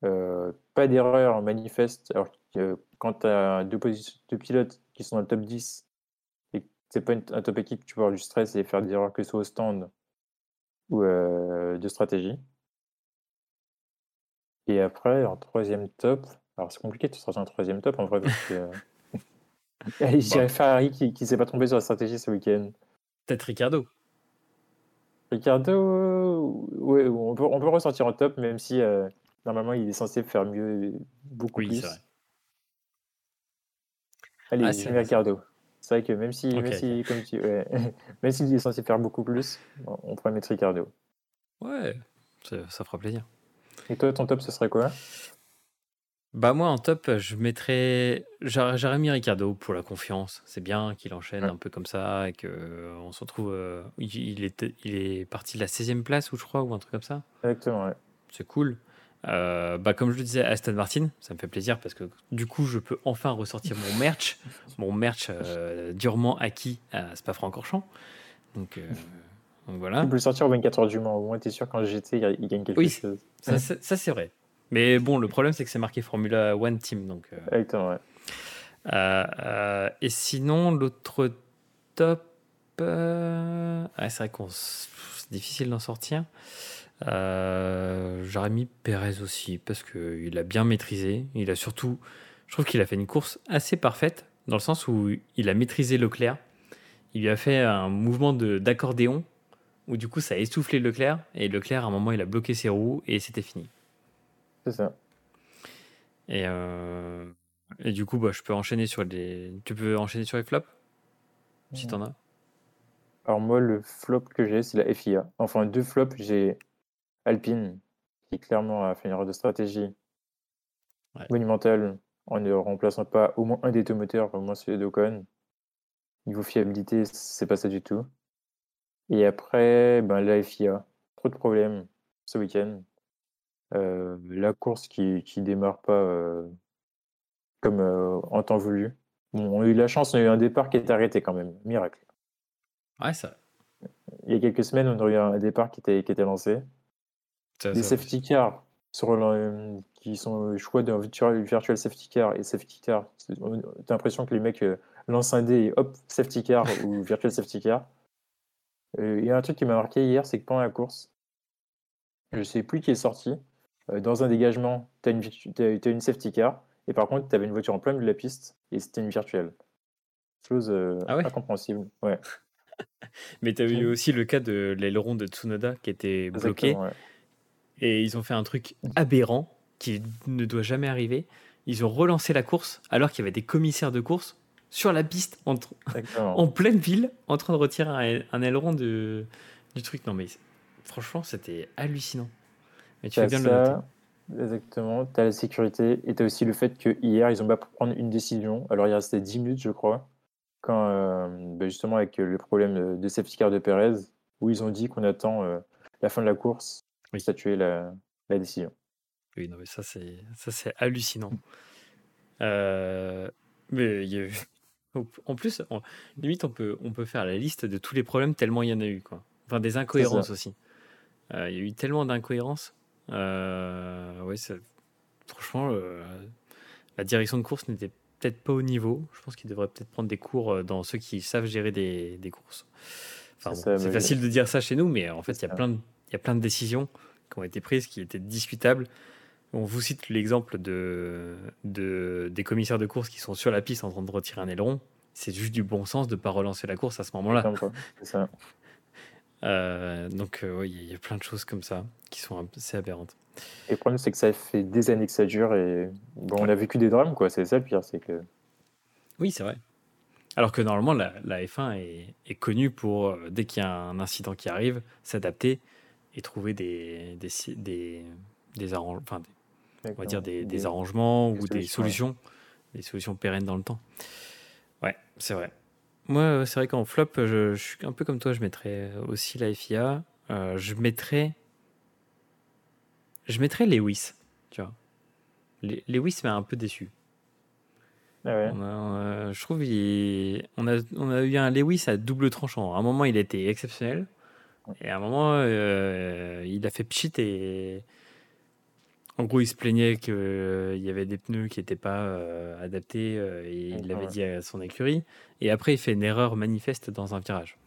Euh, pas d'erreur manifeste. Alors que quand tu as deux, pilotes qui sont dans le top 10 et que c'est pas un top équipe, tu peux avoir du stress et faire des erreurs que ce soit au stand ou euh, de stratégie. Et après, en troisième top, alors c'est compliqué de sortir un troisième top en vrai parce que. Je dirais Ferrari qui, qui s'est pas trompé sur la stratégie ce week-end. Peut-être Ricardo. Ricardo, ouais, on peut, on peut ressortir en top, même si euh, Normalement, il est censé faire mieux, beaucoup oui, plus. Allez, ah, mets Ricardo. C'est vrai que même si, même si, comme tu, même s'il est censé faire beaucoup plus, on pourrait mettre Ricardo. Ouais, ça, ça, fera plaisir. Et toi, ton top, ce serait quoi? Bah moi, en top, je mettrais, j'aurais mis Ricardo pour la confiance. C'est bien qu'il enchaîne un peu comme ça et que euh, on se retrouve. Euh, il, est, il est parti de la 16e place, ou je crois, ou un truc comme ça. Exactement. Ouais. C'est cool. Euh, bah, comme je le disais, Aston Martin, ça me fait plaisir parce que du coup, je peux enfin ressortir mon merch, mon merch euh, durement acquis à Spa-Francorchamps. Donc, euh, donc, voilà. Tu peux le sortir au 24 heures du Mans. Au moins, tu es sûr quand j'étais, il gagne quelque chose. Ça, ça c'est vrai. Mais bon, le problème, c'est que c'est marqué Formula One Team. Donc, Exactement, ouais. et sinon, l'autre top. c'est vrai qu'on c'est difficile d'en sortir. Euh, J'aurais mis Perez aussi parce qu'il a bien maîtrisé. Il a surtout, je trouve qu'il a fait une course assez parfaite dans le sens où il a maîtrisé Leclerc. Il lui a fait un mouvement d'accordéon où du coup ça a essoufflé Leclerc et Leclerc à un moment il a bloqué ses roues et c'était fini. C'est ça. Et, euh, et du coup bah, je peux enchaîner sur les. Tu peux enchaîner sur les flops? Si t'en as. Alors moi le flop que j'ai c'est la FIA. Enfin deux flops j'ai Alpine, qui clairement a fait une erreur de stratégie monumentale en ne remplaçant pas au moins un des deux moteurs, au moins celui d'Ocon. Niveau fiabilité, c'est pas ça du tout. Et après, ben, la FIA, trop de problèmes ce week-end. Euh, la course qui, qui démarre pas euh, comme euh, en temps voulu. on a eu la chance, on a eu un départ qui est arrêté quand même. Miracle. Ouais, ça. Il y a quelques semaines, on a eu un départ qui était, qui était lancé. Des safety cars sur qui sont le choix d'un virtual, virtual safety car et safety car. T'as l'impression que les mecs euh, lancent un dé et hop, safety car ou virtual safety car. Euh, il y a un truc qui m'a marqué hier, c'est que pendant la course, je sais plus qui est sorti, euh, dans un dégagement, tu as, as, une safety car, et par contre, tu avais une voiture en plein milieu de la piste, et c'était une virtuelle. Chose ah incompréhensible. Ouais. Mais tu as vu aussi le cas de l'aileron de Tsunoda qui était bloqué. Et ils ont fait un truc aberrant qui ne doit jamais arriver. Ils ont relancé la course alors qu'il y avait des commissaires de course sur la piste en pleine ville en train de retirer un, aileron de, du truc. Non mais franchement c'était hallucinant. Mais tu fais bien ça, le noter. Exactement, tu as la sécurité et tu as aussi le fait que hier ils ont pas prendre une décision. Alors il restait 10 minutes je crois, quand euh, bah, justement avec le problème de safety car de Perez, où ils ont dit qu'on attend euh, la fin de la course oui. statuer la, la décision. Oui, non, mais ça, c'est, ça, c'est hallucinant. Euh, mais en plus, limite, on peut, on peut faire la liste de tous les problèmes tellement il y en a eu. Quoi. Enfin, des incohérences aussi. Euh, il y a eu tellement d'incohérences. Euh, ouais, franchement, la direction de course n'était peut-être pas au niveau. Je pense qu'il devrait peut-être prendre des cours dans ceux qui savent gérer des, des courses. Enfin, C'est bon, facile de dire ça chez nous, mais en fait, il y a plein de, y a plein de décisions qui ont été prises qui étaient discutables. On vous cite l'exemple de, de, des commissaires de course qui sont sur la piste en train de retirer un aileron. C'est juste du bon sens de ne pas relancer la course à ce moment-là. Euh, donc, euh, oui, il y a- plein de choses comme ça qui sont assez aberrantes. Et le problème, c'est que ça fait des années que ça dure et bon, on a vécu des drames, quoi. C'est ça le pire, c'est que Oui, c'est vrai. Alors que normalement, la, la F1 est, est connue pour, euh, dès qu'il y a un incident qui arrive, s'adapter et trouver des, des, des, des, arrange- enfin, des- on va dire des, des arrangements ou des solutions, ouais. des solutions pérennes dans le temps. Ouais, c'est vrai. Moi, c'est vrai qu'en flop, je, je suis un peu comme toi, je mettrais aussi la FIA. Euh, je mettrais. Je mettrais Lewis, tu vois. Le- Lewis m'a un peu déçu. Ah ouais. On a, je trouve il- on, a, on a eu un Lewis à double tranchant. À un moment, il été exceptionnel. Et à un moment, euh, il a fait pchit et. En gros, il se plaignait qu'il y avait des pneus qui n'étaient pas euh, adaptés euh, et il l'avait Ouais. dit à son écurie. Et après, il fait une erreur manifeste dans un virage.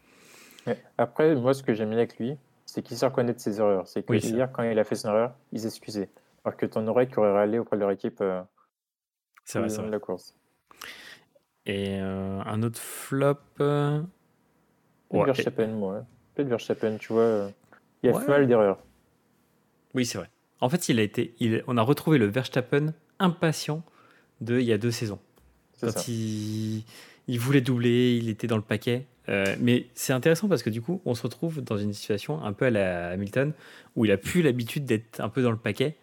Après, moi, ce que j'aime bien avec lui, c'est qu'il sait reconnaître ses erreurs. C'est que Oui, c'est hier, quand il a fait son erreur, il s'excusait. Alors que ton oreille qui aurait râlé auprès de leur équipe euh, C'est vrai, c'est de vrai. la course. Et euh, un autre flop. euh, ouais, Verstappen, moi. Peut-être Verstappen, tu vois. euh, il a Ouais. fait mal d'erreurs. Oui, c'est vrai. En fait, il a été, il, on a retrouvé le Verstappen impatient de il y a deux saisons. Quand ça. il, il voulait doubler, il était dans le paquet. Euh, mais c'est intéressant parce que du coup, on se retrouve dans une situation un peu à la Hamilton où il a plus l'habitude d'être un peu dans le paquet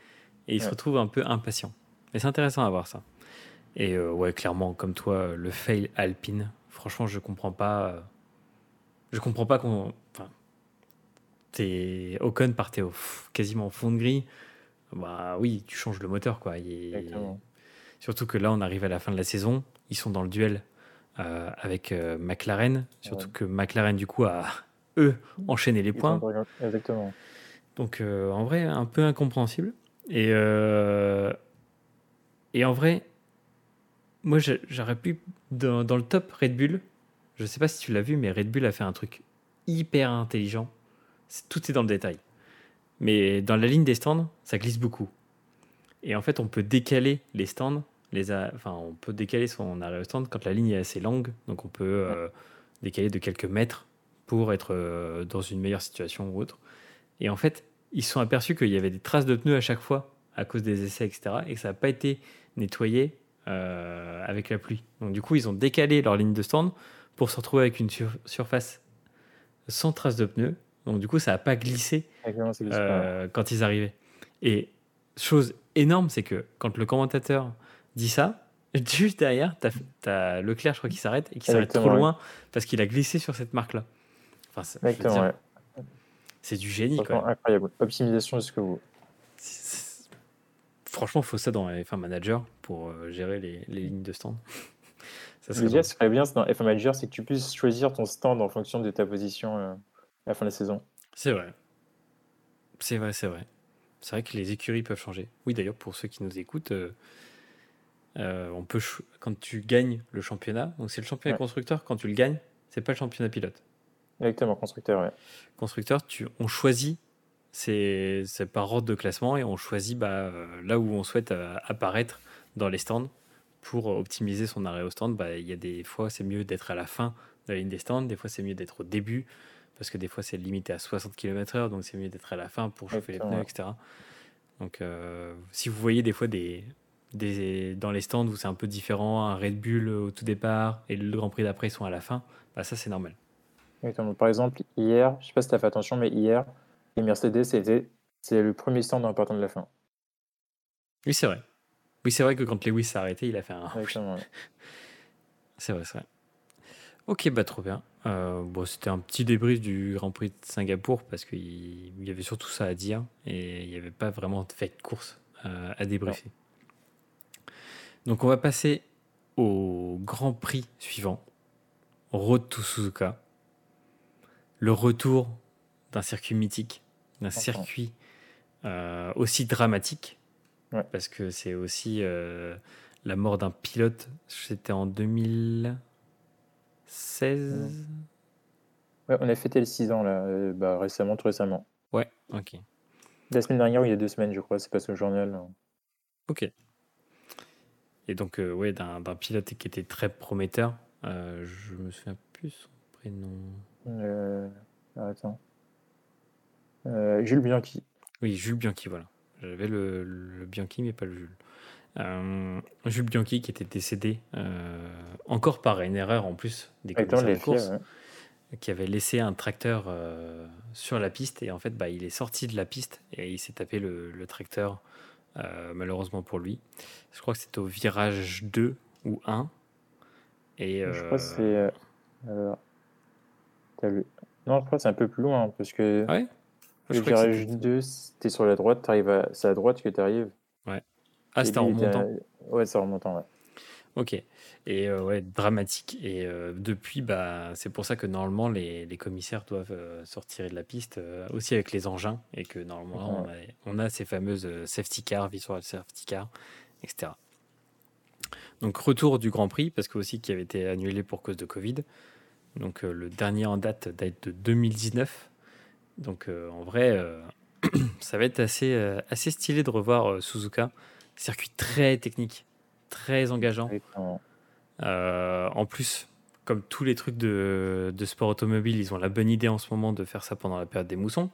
et il se retrouve un peu impatient. Et c'est intéressant à voir ça. Et euh, ouais, clairement, comme toi, le fail Alpine, franchement, je comprends pas. Je comprends pas qu'on. Enfin, t'es Ocon partait au quasiment au fond de grille. Bah oui, tu changes le moteur quoi. Exactement. Surtout que là, on arrive à la fin de la saison. Ils sont dans le duel euh, avec euh, McLaren. Surtout Ouais. que McLaren, du coup, a, eux, enchaîné les Ils points. Exactement. Donc, euh, en vrai, un peu incompréhensible. Et, et en vrai, moi, j'aurais pu, dans, dans le top Red Bull, je sais pas si tu l'as vu, mais Red Bull a fait un truc hyper intelligent. Tout est dans le détail. Mais dans la ligne des stands, ça glisse beaucoup. Et en fait, on peut décaler les stands. Les a- Enfin, on peut décaler son arrêt au stand quand la ligne est assez longue. Donc, on peut euh, décaler de quelques mètres pour être euh, dans une meilleure situation ou autre. Et en fait, ils se sont aperçus qu'il y avait des traces de pneus à chaque fois à cause des essais, etc. Et que ça n'a pas été nettoyé euh, avec la pluie. Donc du coup, ils ont décalé leur ligne de stand pour se retrouver avec une sur- surface sans traces de pneus. Donc du coup, ça n'a pas glissé euh, quand ils arrivaient. Et chose énorme, c'est que quand le commentateur dit ça, juste derrière, tu as, Leclerc, je crois, qui s'arrête et qui s'arrête trop ouais. loin parce qu'il a glissé sur cette marque-là. Enfin, Exactement, ouais. c'est du génie. Quoi. Incroyable. Optimisation jusqu'au bout. Franchement, il faut ça dans F1 Manager pour euh, gérer les, les lignes de stand. Ça serait ce serait bien c'est dans F1 Manager, c'est que tu puisses choisir ton stand en fonction de ta position euh, à la fin de la saison. C'est vrai. C'est vrai, c'est vrai. C'est vrai que les écuries peuvent changer. Oui, d'ailleurs, pour ceux qui nous écoutent, euh, euh, on peut quand tu gagnes le championnat, donc c'est le championnat Ouais. constructeur, quand tu le gagnes, c'est pas le championnat pilote. Exactement, constructeur, ouais. Constructeur, tu, on choisit, c'est par ordre de classement et on choisit bah, là où on souhaite euh, apparaître dans les stands pour optimiser son arrêt au stand. Bah, Il y a des fois, c'est mieux d'être à la fin de la ligne des stands, des fois, c'est mieux d'être au début parce que des fois, c'est limité à 60 km/h, donc c'est mieux d'être à la fin pour chauffer les pneus, etc. Donc, euh, si vous voyez des fois des, des, dans les stands où c'est un peu différent, un Red Bull au tout départ et le Grand Prix d'après, ils sont à la fin, bah, ça, c'est normal. Exactement. Par exemple, hier, je sais pas si tu as fait attention, mais hier, les Mercedes, c'était c'est le premier stand en partant de la fin. Oui, c'est vrai. Oui, c'est vrai que quand Lewis s'est arrêté, il a fait un. Exactement. C'est vrai, c'est vrai. Ok, bah trop bien. Euh, bon, c'était un petit débrief du Grand Prix de Singapour parce qu'il il y avait surtout ça à dire et il n'y avait pas vraiment de fait de course euh, à débriefer. Donc on va passer au Grand Prix suivant, Road to Suzuka. Le retour d'un circuit mythique, d'un circuit euh, aussi dramatique, Ouais. parce que c'est aussi euh, la mort d'un pilote. C'était en 2016. Ouais, on a fêté les 6 ans là, euh, bah, récemment, tout récemment. Ouais, ok. La semaine dernière ou il y a deux semaines, je crois, c'est passé au journal. hein. Ok. Et donc, euh, ouais, d'un pilote qui était très prometteur. Je me souviens plus son prénom. Attends. Jules Bianchi. Oui, Jules Bianchi, voilà. J'avais le, le Bianchi, mais pas le Jules. Euh, Jules Bianchi qui était décédé euh, encore par une erreur en plus des Attends, commissaires les de course, filles, ouais. qui avait laissé un tracteur euh, sur la piste et en fait bah, il est sorti de la piste et il s'est tapé le, le tracteur malheureusement pour lui. Je crois que c'était au virage 2 ou 1. Et, Je crois que c'est. Non, je crois que c'est un peu plus loin, parce que Ouais Je virage c'était- 2, c'était sur la droite, t'arrives à... c'est à droite que tu arrives. Ah, c'était en remontant. Ouais, c'est en remontant, ouais. Ok. Et euh, ouais, dramatique. Et euh, depuis, bah, c'est pour ça que normalement les, les commissaires doivent euh, se retirer de la piste, aussi avec les engins, et que normalement on, a, on a ces fameuses safety cars, visual safety cars, etc. Donc retour du Grand Prix, parce que aussi qui avait été annulé pour cause de Covid. Donc le dernier en date date de 2019. Donc euh, en vrai, euh, ça va être assez, euh, assez stylé de revoir Suzuka. Circuit très technique, très engageant. En plus, comme tous les trucs de, de sport automobile, ils ont la bonne idée en ce moment de faire ça pendant la période des moussons.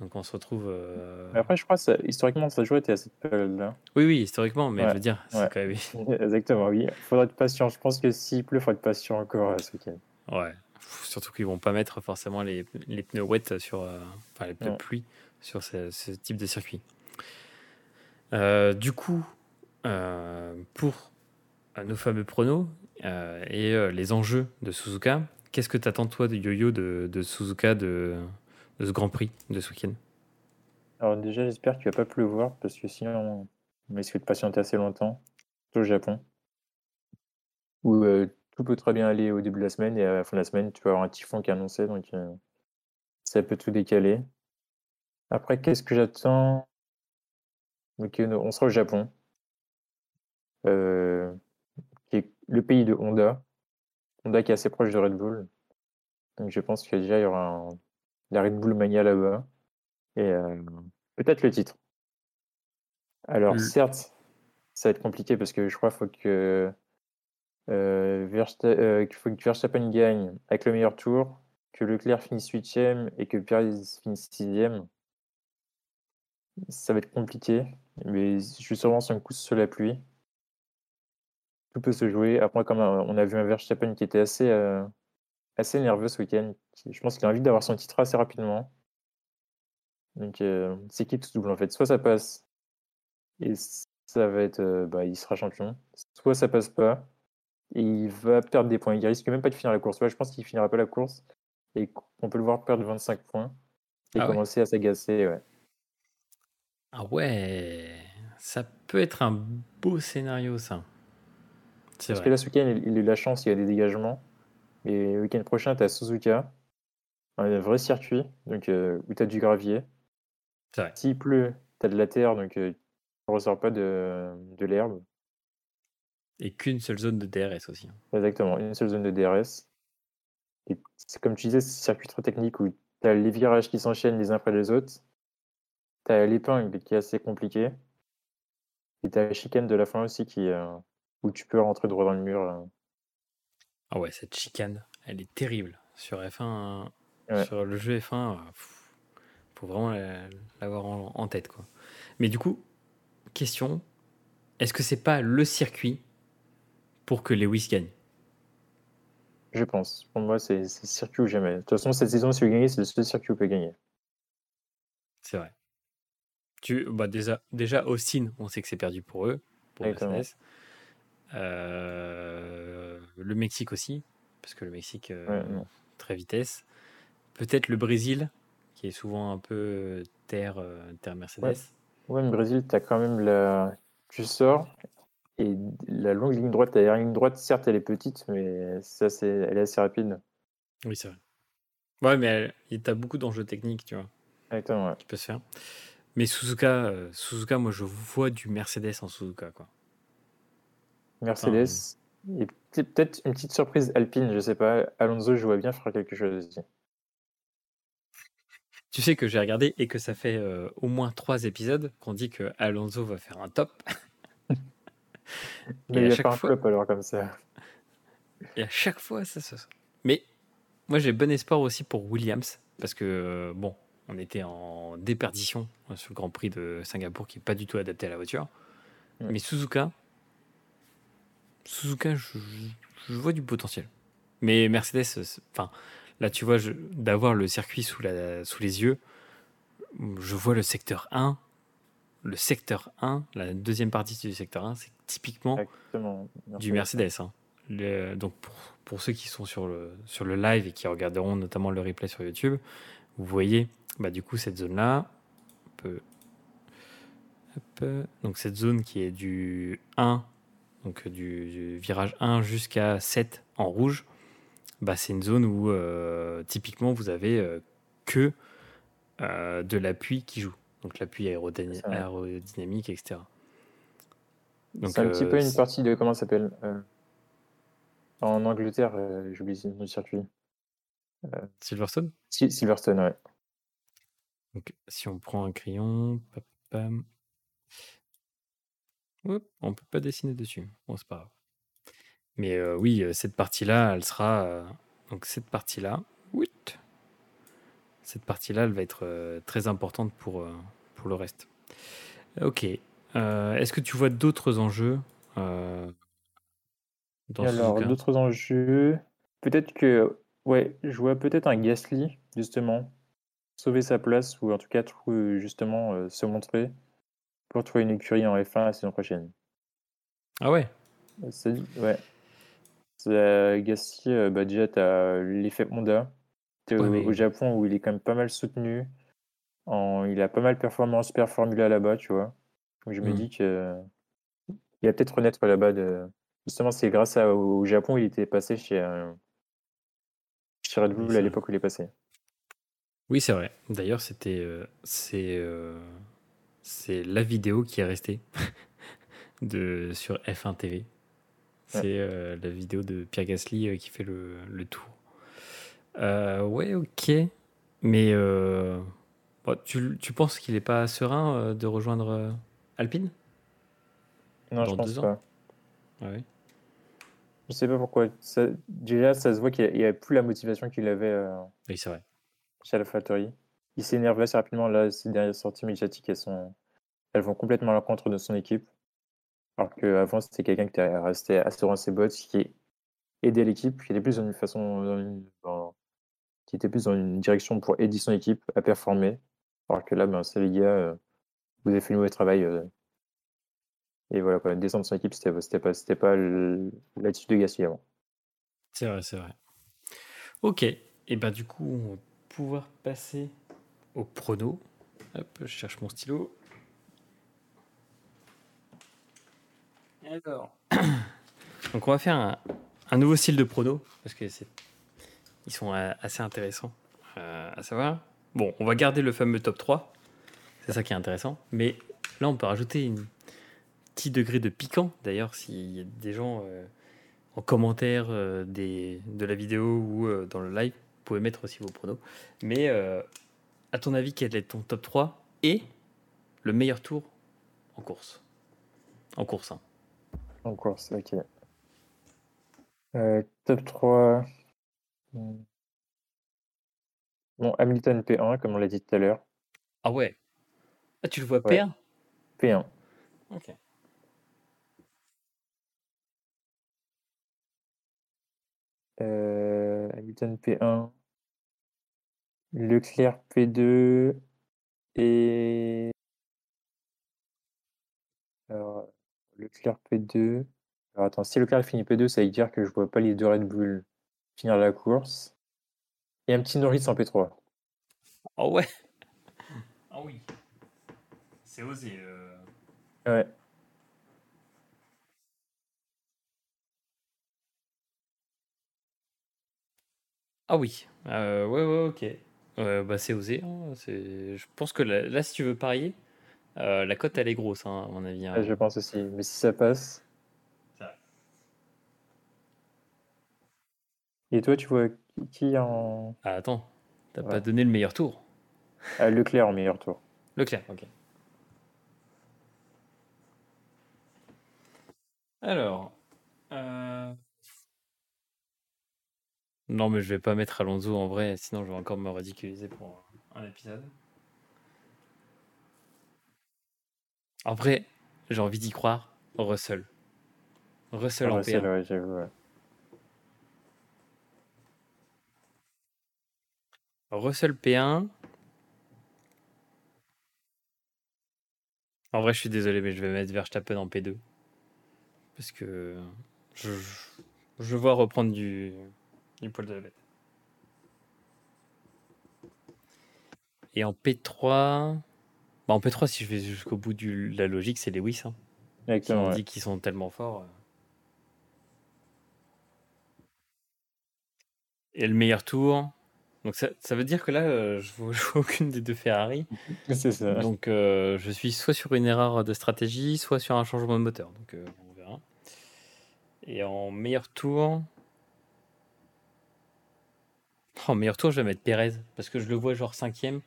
Donc on se retrouve. euh, Mais après, je crois que ça- historiquement, ça été à cette période-là. Oui, oui, historiquement, mais Ouais, je veux dire, c'est ouais. quand même. Exactement, oui. Faudra être patient. Je pense que s'il pleut, il faudra être patient encore ce week-end. Ouais. Surtout qu'ils vont pas mettre forcément les, les pneus wet sur. euh, enfin, les pneus pluie sur ce, ce type de circuit. Euh, du coup, euh, pour nos fameux pronos et les enjeux de Suzuka, qu'est-ce que tu attends, toi, de Yo-Yo de, de Suzuka de, de ce Grand Prix de ce week-end? Alors déjà, j'espère qu'il va pas pleuvoir, parce que sinon, on risque de patienter assez longtemps, surtout au Japon, où tout peut très bien aller au début de la semaine, et à la fin de la semaine, tu vas avoir un typhon qui est annoncé, donc euh, ça peut tout décaler. Après, qu'est-ce que j'attends? Donc, on sera au Japon, euh, qui est le pays de Honda, Honda qui est assez proche de Red Bull, donc je pense que déjà, il y aura un- la Red Bull Mania là-bas, et euh, peut-être le titre. Alors, Le- certes, ça va être compliqué parce que je crois qu'il faut que, euh, euh, faut que Verstappen gagne avec le meilleur tour, que Leclerc finisse huitième et que Perez finisse sixième. Ça va être compliqué, mais je suis sûrement sur un coup sous la pluie. Tout peut se jouer. Après, comme euh, on a vu un Verstappen qui était assez, euh, assez nerveux ce week-end, je pense qu'il a envie d'avoir son titre assez rapidement. Donc, euh, c'est qui tout double en fait? Soit ça passe et ça va être, bah, il sera champion. Soit ça passe pas et il va perdre des points. Il risque même pas de finir la course. Ouais, je pense qu'il finira pas la course et qu'on peut le voir perdre 25 points et Ah ouais commencer à s'agacer. Ouais. Ah ouais, ça peut être un beau scénario, ça. Parce vrai. que là, ce week-end, il, il a eu la chance, il y a des dégagements. Et le week-end prochain, tu as Suzuka, un vrai circuit, donc euh, où tu as du gravier. S'il pleut, tu as de la terre, donc euh, tu ne ressors pas de, de l'herbe. Et qu'une seule zone de DRS aussi. hein. Exactement, une seule zone de DRS. Et c'est comme tu disais, un circuit très technique où tu as les virages qui s'enchaînent les uns après les autres. Tu as l'épingle qui est assez compliqué. Et tu as la chicane de la fin aussi qui, euh, où tu peux rentrer droit dans le mur. euh. Ah ouais, cette chicane, elle est terrible. Sur F1, Ouais. sur le jeu F1, euh, faut vraiment la- l'avoir en, en tête, quoi. Mais du coup, question, est-ce que c'est pas le circuit pour que Lewis gagne Je pense. Pour moi, c'est le circuit où jamais. De toute façon, cette saison, si vous gagnez, c'est le seul circuit où vous pouvez gagner. C'est vrai. Tu, bah déjà, déjà, Austin, on sait que c'est perdu pour eux, pour. Mercedes. Euh, le Mexique aussi, parce que le Mexique, euh, Ouais, très vitesse. Peut-être le Brésil, qui est souvent un peu euh, terre, terre Mercedes. Ouais, mais Brésil, tu as quand même la. Tu sors et la longue ligne droite, la ligne droite, certes, elle est petite, mais ça, c'est... elle est assez rapide. Oui, c'est vrai. Ouais, mais tu as beaucoup d'enjeux techniques, tu vois, Exactement, ouais. qui peut se faire. Mais Suzuka, euh, Suzuka, moi, je vois du Mercedes en Suzuka, quoi. Mercedes. Et peut- peut-être une petite surprise alpine, je sais pas. Alonso, je vois bien faire quelque chose aussi. Tu sais que j'ai regardé et que ça fait euh, au moins trois épisodes qu'on dit que Alonso va faire un top. Mais il n'y a chaque pas un flop alors comme ça. Et à chaque fois, ça se. Mais moi, j'ai bon espoir aussi pour Williams. Parce que, euh, bon, on était en déperdition euh, sur le Grand Prix de Singapour qui n'est pas du tout adapté à la voiture. Mais Suzuka, Suzuka, je, je vois du potentiel. Mais Mercedes, c'est- enfin, là, tu vois, d'avoir le circuit sous, la, sous les yeux, je vois le secteur 1. Le secteur 1, la deuxième partie du secteur 1, c'est typiquement du Mercedes. hein. Le- donc pour, pour ceux qui sont sur le, sur le live et qui regarderont notamment le replay sur YouTube, vous voyez bah, du coup cette zone-là. donc cette zone qui est du 1, donc du, du virage 1 jusqu'à 7 en rouge, bah, c'est une zone où euh, typiquement vous avez euh, que euh, de l'appui qui joue. Donc l'appui aérodynamique, etc. C'est un petit euh, peu une partie de comment ça s'appelle euh, En Angleterre, euh, j'ai oublié le nom du circuit. Silverstone? Si- Silverstone, ouais. Donc, si on prend un crayon, pam, pam. On peut pas dessiner dessus. Bon, c'est pas grave. Mais euh, oui, cette partie-là, elle sera. euh, donc, cette partie-là. oui, Cette partie-là, elle va être euh, très importante pour, euh, pour le reste. Ok. Euh, Est-ce que tu vois d'autres enjeux dans Alors, d'autres enjeux. Peut-être que. Ouais, je vois peut-être un Gasly, justement, sauver sa place ou en tout cas, justement, euh, se montrer pour trouver une écurie en F1 la saison prochaine. Ah ouais? Ouais. Gasly, euh, bah, déjà, tu as l'effet Honda. Ouais, au, mais- au Japon où il est quand même pas mal soutenu. En, il a pas mal performé en Super Formula là-bas, tu vois. Donc je me Mm. dis que il va peut-être renaître là-bas. De... Justement, c'est grâce à, au Japon il était passé chez, euh, chez Red Bull à l'époque où il est passé. Oui, c'est vrai. D'ailleurs, c'était euh, c'est euh, c'est la vidéo qui est restée de sur F1 TV. C'est la vidéo de Pierre Gasly qui fait le, le tour. Euh, ouais, ok. Mais euh, bon, tu, tu penses qu'il n'est pas serein euh, de rejoindre euh, Alpine? Non, Dans je pense ans pas. Ouais. Je sais pas pourquoi. Ça- déjà, ça se voit qu'il n'y a, plus la motivation qu'il avait Oui, c'est vrai. chez AlphaTauri. Il s'énerve assez rapidement. Là, ces dernières sorties médiatiques, elles, sont... elles vont complètement à l'encontre de son équipe. Alors qu'avant, c'était quelqu'un qui était resté assuré dans ses bottes, qui aidait l'équipe, qui était plus dans une façon. dans une- dans- qui était plus dans une direction pour aider son équipe à performer. Alors que là, ben, c'est les gars, euh, vous avez fait le mauvais travail. euh, et voilà, quoi, descendre son équipe, c'était c'était pas, c'était pas l'attitude de Gasly avant. C'est vrai, c'est vrai. Ok. Et bah du coup, on va pouvoir passer au prono. Hop, je cherche mon stylo. Alors. Donc on va faire un, un nouveau style de prono parce que c'est ils sont euh, assez intéressants euh, à savoir. Bon, on va garder le fameux top 3. C'est ça qui est intéressant. Mais là, on peut rajouter un petit degré de piquant. D'ailleurs, s'il y a des gens euh, en commentaire des, de la vidéo ou dans le live, vous pouvez mettre aussi vos pronos. Mais à ton avis, quel est ton top 3 et le meilleur tour en course? En course, hein. En course, ok. Top 3. Bon, Hamilton P1, comme on l'a dit tout à l'heure. Ah ouais Ah, tu le vois Ouais. perdre P1. Ok. Euh, Hamilton P1. Leclerc P2. Et. Alors, Leclerc P2. Alors attends, si Leclerc finit P2, ça veut dire que je vois pas les deux Red Bull finir la course. Et un petit Norris en P3. Ah ouais Ah oui. C'est osé. euh. Ouais. Ah oui. Euh, ouais, ouais, ok. Euh, bah, c'est osé. hein. C'est... Je pense que là, là, si tu veux parier, euh, la cote, elle est grosse, hein, à mon avis. hein. Je pense aussi. Mais si ça passe. C'est vrai. Et toi, tu vois qui- en. Ah, attends, t'as Ouais. pas donné le meilleur tour. Euh, Leclerc en meilleur tour. Leclerc, ok. Alors. euh, Non, mais je vais pas mettre Alonso en vrai, sinon je vais encore me ridiculiser pour un épisode. En vrai, j'ai envie d'y croire. Russell. Russell en Russell, P1. ouais, j'avoue, ouais. Russell P1. En vrai, je suis désolé, mais je vais mettre Verstappen en P2. Parce que je, je vois reprendre du, du poil de la bête. Et en P3. Bah en P3, si je vais jusqu'au bout de la logique, c'est Lewis. Hein. Exactement, ouais. dit qu'ils sont tellement forts. euh. Et le meilleur tour. Donc ça, ça veut dire que là, euh, je vois, je vois aucune des deux Ferrari. C'est ça. Donc euh, je suis soit sur une erreur de stratégie, soit sur un changement de moteur. Donc euh, on verra. Et en meilleur tour. En meilleur tour, je vais mettre Pérez. Parce que je le vois genre cinquième.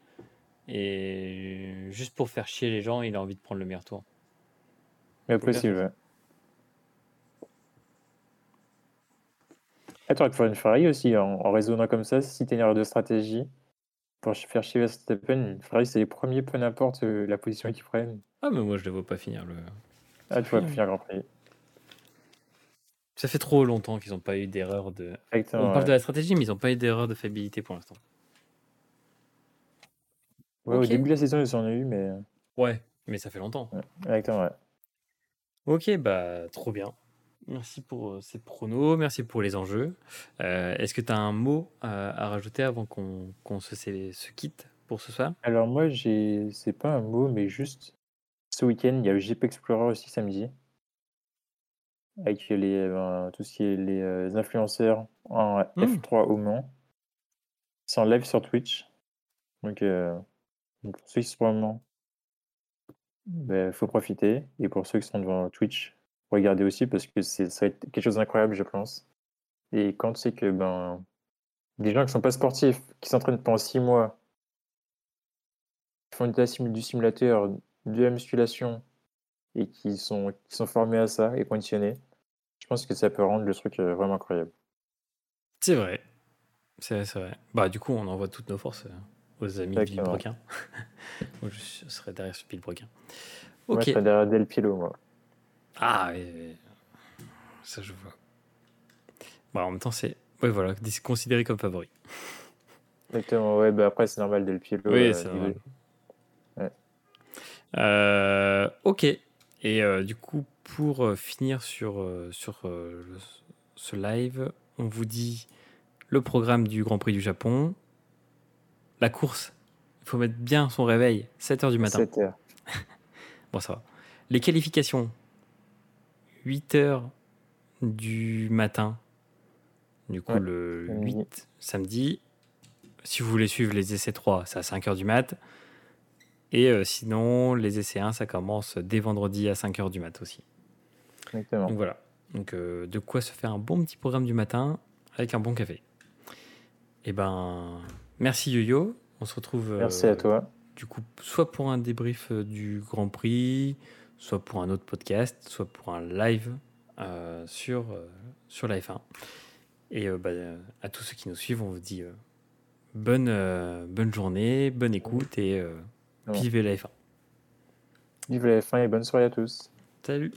Et juste pour faire chier les gens, il a envie de prendre le meilleur tour. Mais possible, Ah, t'aurais pu faire une Ferrari aussi en, en raisonnant comme ça, si t'as une erreur de stratégie. Pour faire chier Verstappen, une Ferrari, c'est les premiers, peu importe euh, la position qu'ils prennent. Ah mais moi je ne vois pas finir le... Ah, tu vois, finir. finir Grand Prix. Ça fait trop longtemps qu'ils n'ont pas eu d'erreur de... Exactement, On parle ouais. de la stratégie, mais ils n'ont pas eu d'erreur de fiabilité pour l'instant. Ouais. Au début de la saison, ils en ont eu, mais. Ouais, mais ça fait longtemps. ouais. Exactement, ouais. Ok, bah trop bien. Merci pour euh, ces pronos, merci pour les enjeux. Euh, Est-ce que tu as un mot à, à rajouter avant qu'on se, quitte pour ce soir? Alors, moi. C'est pas un mot, mais juste. Ce week-end, il y a le GP Explorer aussi samedi. Avec les, euh, tout ce qui est les euh, influenceurs en Hmm. F3 au Mans. C'est en live sur Twitch. Donc, euh, donc pour ceux qui sont au Mans, il faut profiter. Et pour ceux qui sont devant Twitch, regardez aussi parce que c'est- ça va être quelque chose d'incroyable, je pense. Et quand tu sais que ben, des gens qui sont pas sportifs, qui s'entraînent pendant six mois, qui font de du simulateur, de la musculation, et qui sont, qui sont formés à ça et conditionnés, je pense que ça peut rendre le truc euh, vraiment incroyable. C'est vrai. C'est vrai. Bah du coup, on envoie toutes nos forces euh, aux amis Exactement. Villebrequin. Moi, je serai derrière ce Villebrequin. Moi, Ok. je serais derrière Del Piero, moi. Ah, ça je vois. Bah, en même temps, c'est ouais, voilà, considéré comme favori. Exactement, ouais, bah après, c'est normal, Del Piero. Oui, euh, c'est normal. Ouais. Euh, ok. Et euh, du coup, pour finir sur, sur le- ce live, on vous dit le programme du Grand Prix du Japon. La course, il faut mettre bien son réveil, 7h du matin. 7 heures. Bon, ça va. Les qualifications, 8h du matin. Du coup, Ouais, le samedi. 8 samedi. Si vous voulez suivre les essais 3, c'est à 5h du mat. Et euh, sinon, les essais 1, ça commence dès vendredi à 5h du mat aussi. Exactement. Donc voilà. Donc euh, de quoi se faire un bon petit programme du matin avec un bon café. Et ben, merci Yo-Yo. On se retrouve. Merci euh, à toi. du coup, soit pour un débrief euh, du Grand Prix, soit pour un autre podcast, soit pour un live euh, sur, euh, sur la F1. Et euh, bah, à tous ceux qui nous suivent, on vous dit bonne, bonne journée, bonne écoute et vivez la F1. Vive la F1 et bonne soirée à tous. Salut